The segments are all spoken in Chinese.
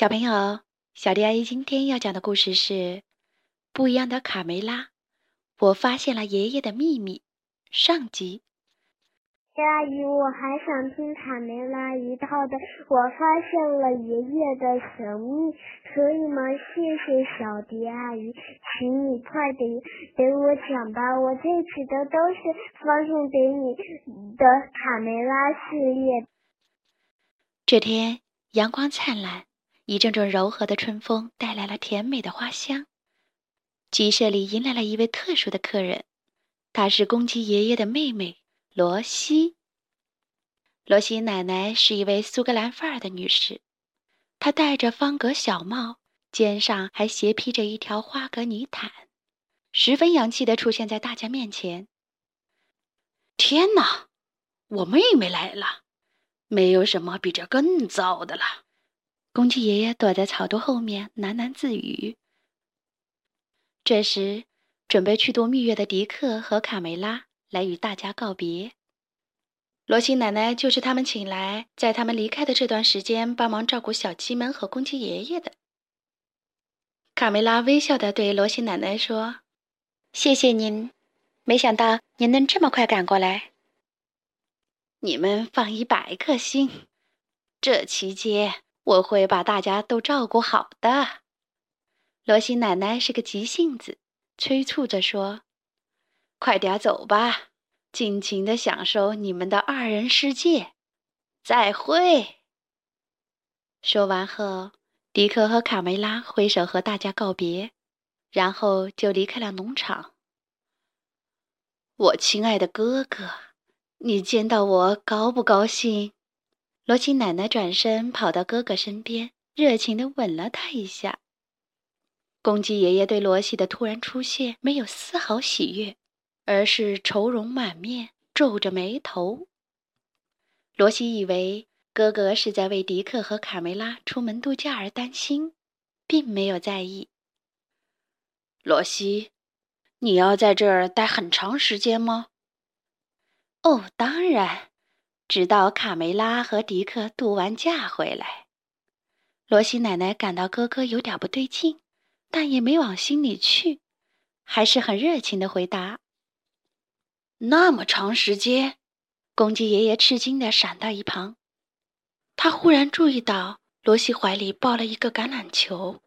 小朋友，小迪阿姨今天要讲的故事是《不一样的卡梅拉》。我发现了爷爷的秘密。上集。阿姨，我还想听卡梅拉一套的。我发现了爷爷的神秘，所以嘛，谢谢小迪阿姨，请你快点给我讲吧。我这次的都是发送给你的卡梅拉系列。这天阳光灿烂，一阵阵柔和的春风带来了甜美的花香。鸡舍里迎来了一位特殊的客人，她是公鸡爷爷的妹妹。罗西，罗西奶奶是一位苏格兰范儿的女士，她戴着方格小帽，肩上还斜披着一条花格呢毯，十分洋气的出现在大家面前。天哪，我妹妹来了！没有什么比这更糟的了。公鸡爷爷躲在草垛后面喃喃自语。这时，准备去度蜜月的迪克和卡梅拉。来与大家告别。罗西奶奶就是他们请来，在他们离开的这段时间帮忙照顾小鸡们和公鸡爷爷的。卡梅拉微笑的对罗西奶奶说：“谢谢您，没想到您能这么快赶过来。你们放一百颗心，这期间我会把大家都照顾好的。”罗西奶奶是个急性子，催促着说。快点走吧，尽情的享受你们的二人世界。再会。说完后，迪克和卡梅拉挥手和大家告别，然后就离开了农场。我亲爱的哥哥，你见到我高不高兴？罗西奶奶转身跑到哥哥身边，热情的吻了他一下。公鸡爷爷对罗西的突然出现没有丝毫喜悦。而是愁容满面，皱着眉头。罗西以为哥哥是在为迪克和卡梅拉出门度假而担心，并没有在意。罗西，你要在这儿待很长时间吗？哦，当然，直到卡梅拉和迪克度完假回来。罗西奶奶感到哥哥有点不对劲，但也没往心里去，还是很热情的回答。那么长时间，公鸡爷爷吃惊地闪到一旁。他忽然注意到罗西怀里抱了一个橄榄球，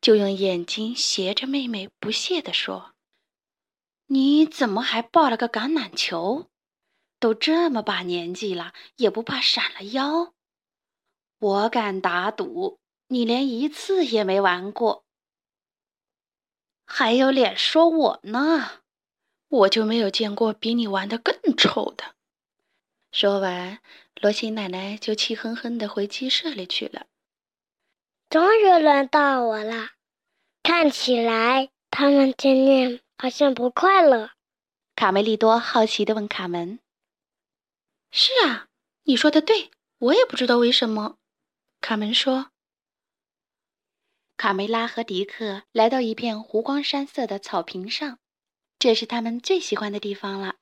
就用眼睛斜着妹妹，不屑地说：“你怎么还抱了个橄榄球？都这么把年纪了，也不怕闪了腰？我敢打赌，你连一次也没玩过，还有脸说我呢？”我就没有见过比你玩的更臭的。说完，罗西奶奶就气哼哼的回鸡舍里去了。终于轮到我了，看起来他们今天好像不快乐。卡梅利多好奇的问卡门：“是啊，你说的对，我也不知道为什么。”卡门说。卡梅拉和迪克来到一片湖光山色的草坪上。这是他们最喜欢的地方了。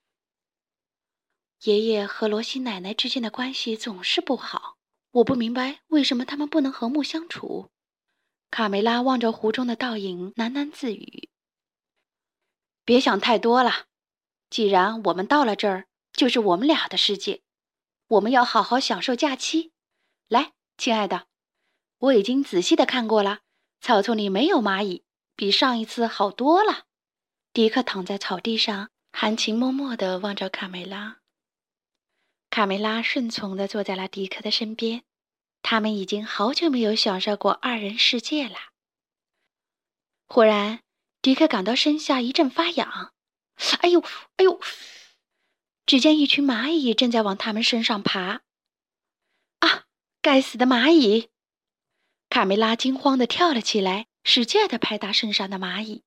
爷爷和罗西奶奶之间的关系总是不好，我不明白为什么他们不能和睦相处。卡梅拉望着湖中的倒影，喃喃自语：“别想太多了，既然我们到了这儿，就是我们俩的世界，我们要好好享受假期。来，亲爱的，我已经仔细的看过了，草丛里没有蚂蚁，比上一次好多了。”迪克躺在草地上，含情脉脉地望着卡梅拉。卡梅拉顺从地坐在了迪克的身边。他们已经好久没有享受过二人世界了。忽然，迪克感到身下一阵发痒，“哎呦，哎呦！”只见一群蚂蚁正在往他们身上爬。啊！该死的蚂蚁！卡梅拉惊慌地跳了起来，使劲地拍打身上的蚂蚁。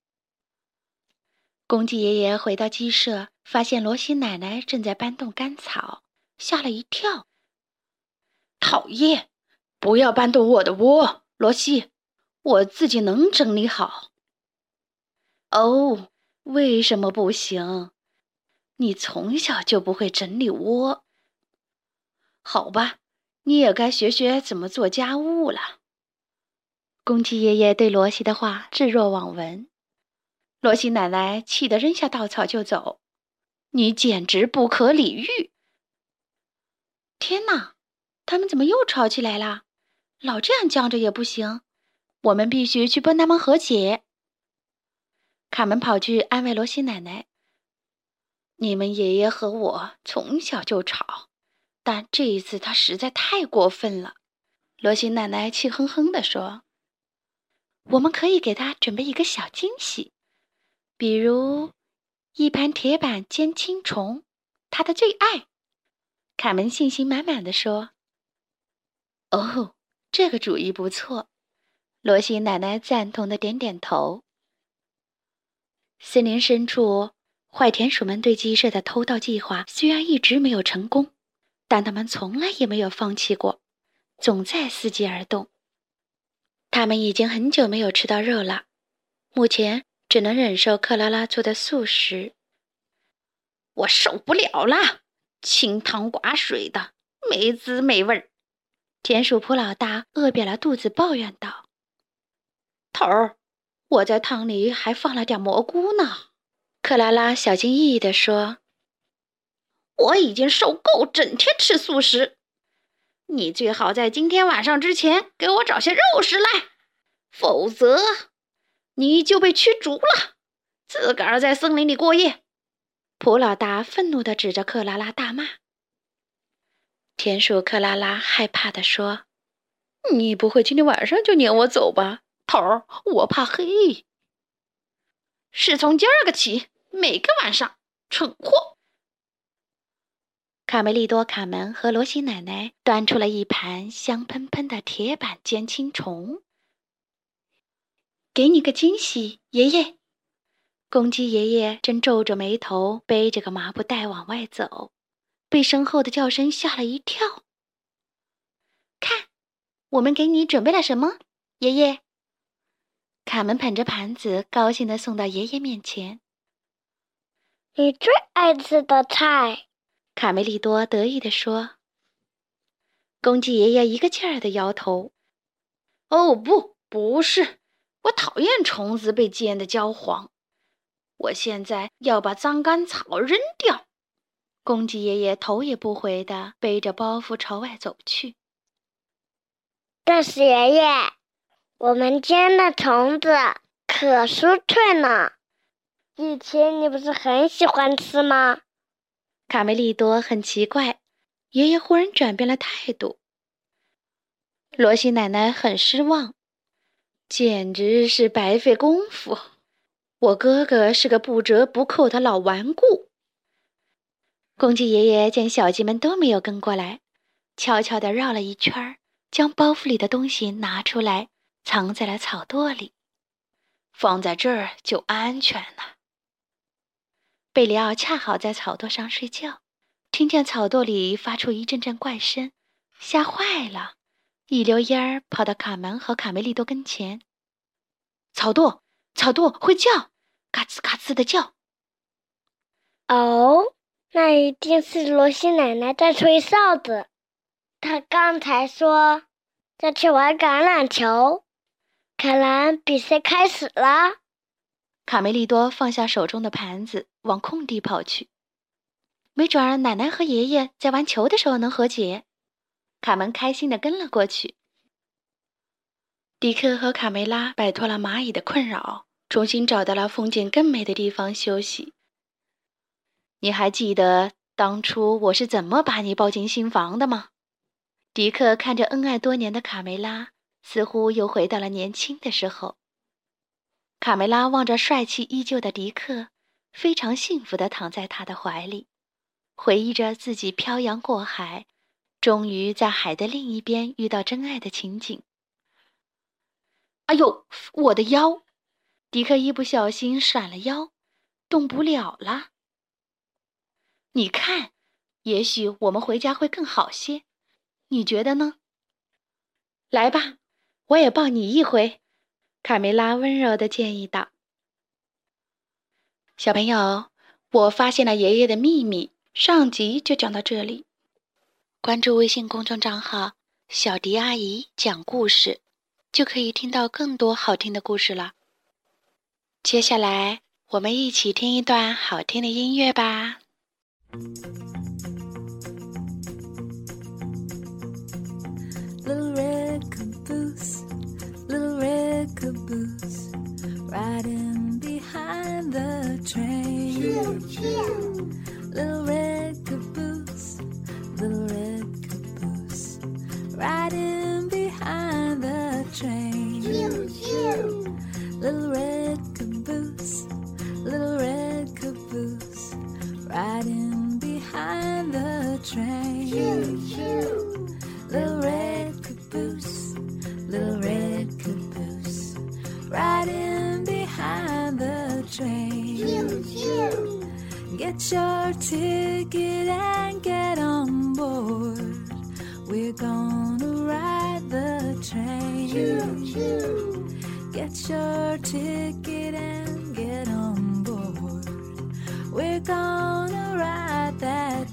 公鸡爷爷回到鸡舍，发现罗西奶奶正在搬动干草，吓了一跳。讨厌！不要搬动我的窝，罗西，我自己能整理好。哦，为什么不行？你从小就不会整理窝。好吧，你也该学学怎么做家务了。公鸡爷爷对罗西的话置若罔闻。罗西奶奶气得扔下稻草就走：“你简直不可理喻！”天哪，他们怎么又吵起来了？老这样僵着也不行，我们必须去帮他们和解。卡门跑去安慰罗西奶奶：“你们爷爷和我从小就吵，但这一次他实在太过分了。”罗西奶奶气哼哼地说：“我们可以给他准备一个小惊喜，比如一盘铁板煎青虫，他的最爱。”卡门信心满满的说：“哦，这个主意不错。”罗西奶奶赞同的点点头。森林深处，坏田鼠们对鸡舍的偷盗计划虽然一直没有成功，但他们从来也没有放弃过，总在伺机而动。他们已经很久没有吃到肉了，目前只能忍受克拉拉做的素食。我受不了了，清汤寡水的，没滋没味儿。田鼠普老大饿扁了肚子，抱怨道：“头儿。”我在汤里还放了点蘑菇呢，克拉拉小心翼翼地说：“我已经受够整天吃素食，你最好在今天晚上之前给我找些肉食来，否则你就被驱逐了，自个儿在森林里过夜。”普老大愤怒地指着克拉拉大骂。田鼠克拉拉害怕地说：“你不会今天晚上就撵我走吧？”头儿，我怕黑。是从今儿个起，每个晚上，蠢货！卡梅利多、卡门和罗西奶奶端出了一盘香喷喷的铁板煎青虫。给你个惊喜，爷爷！公鸡爷爷正皱着眉头，背着个麻布袋往外走，被身后的叫声吓了一跳。看，我们给你准备了什么，爷爷？卡门捧着盘子，高兴地送到爷爷面前。你最爱吃的菜，卡梅利多得意地说。公鸡爷爷一个劲儿地摇头：“哦，不，不是，我讨厌虫子被煎得焦黄。我现在要把脏干草扔掉。”公鸡爷爷头也不回地背着包袱朝外走去。但是爷爷。我们煎的虫子可酥脆呢，以前你不是很喜欢吃吗？卡梅利多很奇怪，爷爷忽然转变了态度。罗西奶奶很失望，简直是白费功夫。我哥哥是个不折不扣的老顽固。公鸡爷爷见小鸡们都没有跟过来，悄悄地绕了一圈，将包袱里的东西拿出来。藏在了草垛里，放在这儿就安全了。贝里奥恰好在草垛上睡觉，听见草垛里发出一阵阵怪声，吓坏了，一溜烟儿跑到卡门和卡梅利多跟前。草垛，草垛会叫，嘎吱嘎吱的叫。哦，那一定是罗西奶奶在吹哨子。她刚才说要去玩橄榄球。看来比赛开始了。卡梅利多放下手中的盘子，往空地跑去。没准儿奶奶和爷爷在玩球的时候能和解。卡门开心的跟了过去。迪克和卡梅拉摆脱了蚂蚁的困扰，重新找到了风景更美的地方休息。你还记得当初我是怎么把你抱进新房的吗？迪克看着恩爱多年的卡梅拉。似乎又回到了年轻的时候。卡梅拉望着帅气依旧的迪克，非常幸福地躺在他的怀里，回忆着自己漂洋过海，终于在海的另一边遇到真爱的情景。哎呦，我的腰！迪克一不小心闪了腰，动不了了。你看，也许我们回家会更好些，你觉得呢？来吧。我也抱你一回，卡梅拉温柔的建议道：“小朋友，我发现了爷爷的秘密。”上集就讲到这里。关注微信公众账号“小迪阿姨讲故事”，就可以听到更多好听的故事了。接下来，我们一起听一段好听的音乐吧。Train. Little red caboose, little red caboose, riding behind the train. Get your ticket and get on board. We're gonna ride the train. Get your ticket and get on board. We're gonna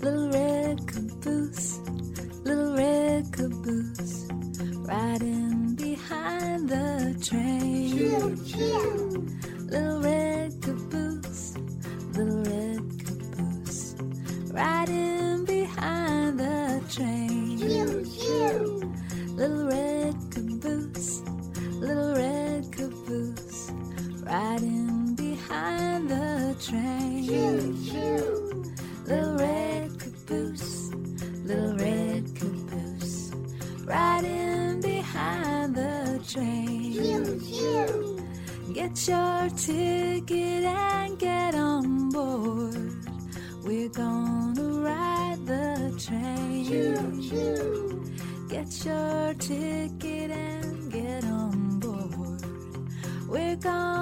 Little red caboose, little red caboose, riding behind the train. Choo, choo. Little red caboose, little red caboose, riding behind the train. Choo, choo. Little red caboose, little red caboose, riding behind the train. Little red caboose, little red caboose, riding behind the train. Get your ticket and get on board. We're gonna ride the train. Get your ticket and get on board. We're gonna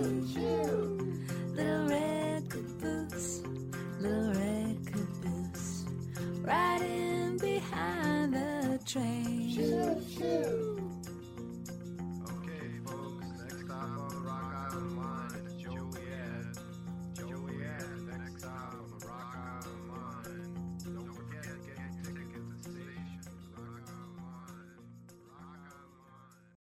choo, choo.